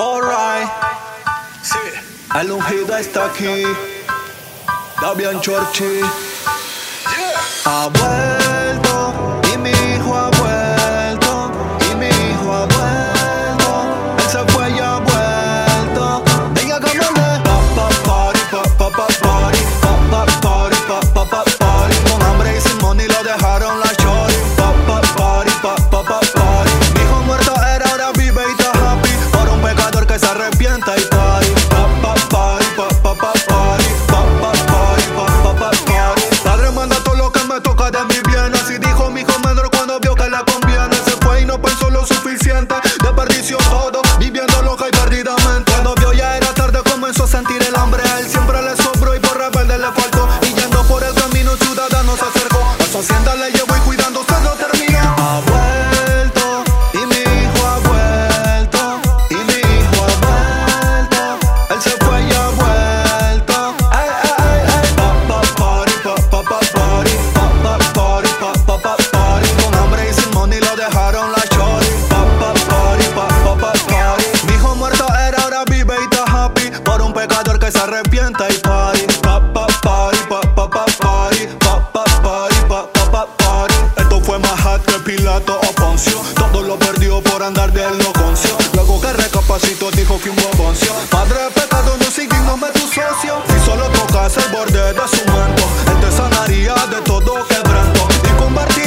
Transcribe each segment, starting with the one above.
Alright. Sí. El ungido está aquí. Davian Chorchi. Yeah. Ah, Abuelo. とかで fiesta y party. Pa, pa, party, pa, pa, pa, party. Pa, pa, party, pa, pa, pa, party. Esto fue más hot que Pilato o Poncio. Todo lo perdió por andar de loconcio. Luego que recapacito dijo que un boboncio. Padre pecado, no siguiéndome tu socio. Si solo tocas el borde de su manto, él te sanaría de todo quebranto. Y convertir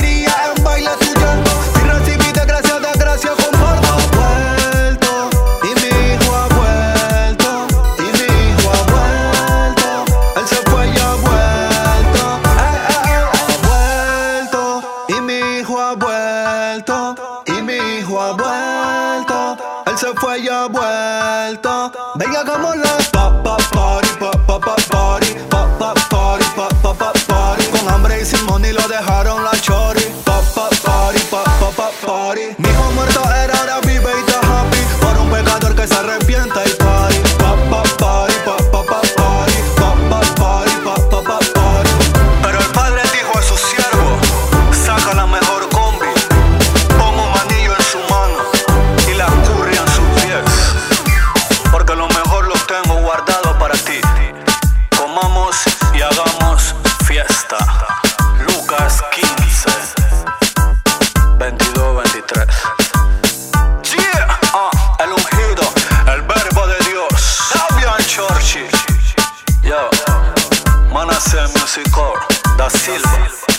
y mi hijo ha vuelto. Él se fue y ha vuelto. Venga, como la pa pa party, pa pa pa party, pa pa party, pa pa pa party. Con hambre y sin money lo dejaron Silva.